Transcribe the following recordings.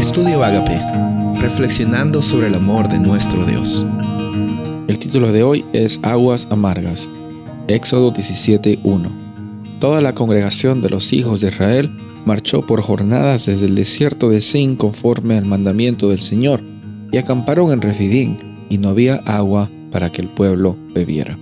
Estudio Agape, reflexionando sobre el amor de nuestro Dios. El título de hoy es Aguas Amargas, Éxodo 17.1. Toda la congregación de los hijos de Israel marchó por jornadas desde el desierto de Sin conforme al mandamiento del Señor, y acamparon en Refidín, y no había agua para que el pueblo bebiera.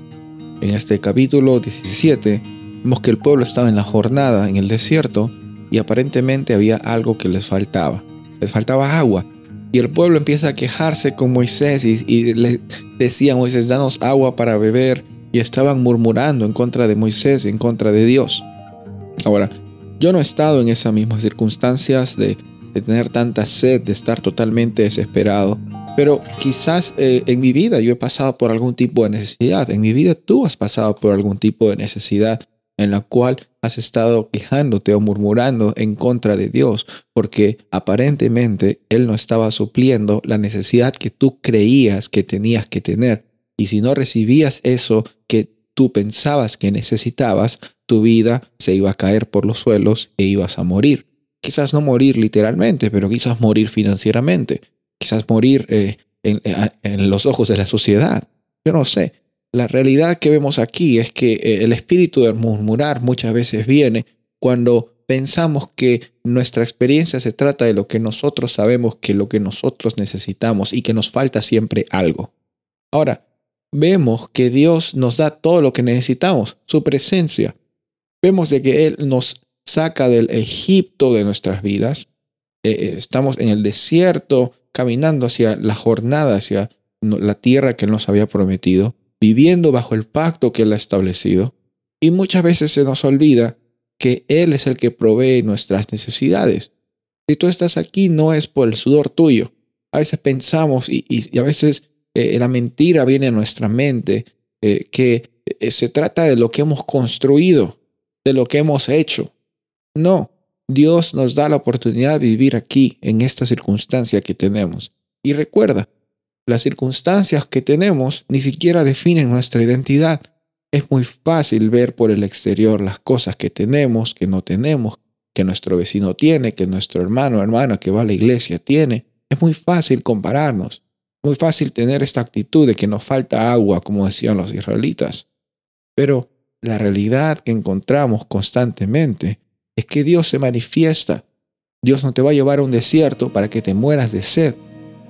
En este capítulo 17 vemos que el pueblo estaba en la jornada en el desierto y aparentemente había algo que les faltaba les faltaba agua. Y el pueblo empieza a quejarse con Moisés y, le decía a Moisés, danos agua para beber. Y estaban murmurando en contra de Moisés, en contra de Dios. Ahora, yo no he estado en esas mismas circunstancias de, tener tanta sed, de estar totalmente desesperado. Pero quizás eh, en mi vida yo he pasado por algún tipo de necesidad. En mi vida tú has pasado por algún tipo de necesidad en la cual has estado quejándote o murmurando en contra de Dios, porque aparentemente Él no estaba supliendo la necesidad que tú creías que tenías que tener. Y si no recibías eso que tú pensabas que necesitabas, tu vida se iba a caer por los suelos e ibas a morir. Quizás no morir literalmente, pero quizás morir financieramente, quizás morir eh, en, en los ojos de la sociedad. Yo no sé, la realidad que vemos aquí es que eh, el espíritu de murmurar muchas veces viene cuando pensamos que nuestra experiencia se trata de lo que nosotros sabemos que lo que nosotros necesitamos y que nos falta siempre algo. Ahora, vemos que Dios nos da todo lo que necesitamos, su presencia. Vemos de que Él nos saca del Egipto de nuestras vidas. Eh, eh, estamos en el desierto caminando hacia la jornada, hacia la tierra que Él nos había prometido viviendo bajo el pacto que Él ha establecido. Y muchas veces se nos olvida que Él es el que provee nuestras necesidades. Si tú estás aquí no es por el sudor tuyo. A veces pensamos y, a veces eh, la mentira viene a nuestra mente eh, que eh, se trata de lo que hemos construido, de lo que hemos hecho. No, Dios nos da la oportunidad de vivir aquí, en esta circunstancia que tenemos. Y recuerda, las circunstancias que tenemos ni siquiera definen nuestra identidad. Es muy fácil ver por el exterior las cosas que tenemos, que no tenemos, que nuestro vecino tiene, que nuestro hermano o hermana que va a la iglesia tiene. Es muy fácil compararnos. Muy fácil tener esta actitud de que nos falta agua, como decían los israelitas. Pero la realidad que encontramos constantemente es que Dios se manifiesta. Dios no te va a llevar a un desierto para que te mueras de sed.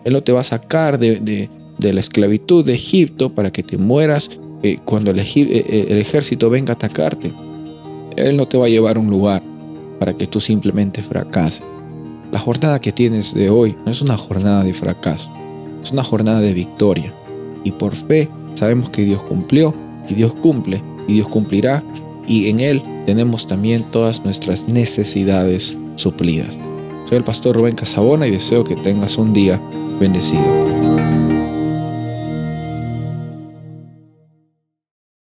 Él no te va a sacar de, la esclavitud de Egipto para que te mueras eh, cuando el, eh, eh, el ejército venga a atacarte. Él no te va a llevar a un lugar para que tú simplemente fracases. La jornada que tienes de hoy no es una jornada de fracaso, es una jornada de victoria. Y por fe sabemos que Dios cumplió y Dios cumple y Dios cumplirá y en Él tenemos también todas nuestras necesidades suplidas. Soy el pastor Rubén Casabona y deseo que tengas un día bendecido.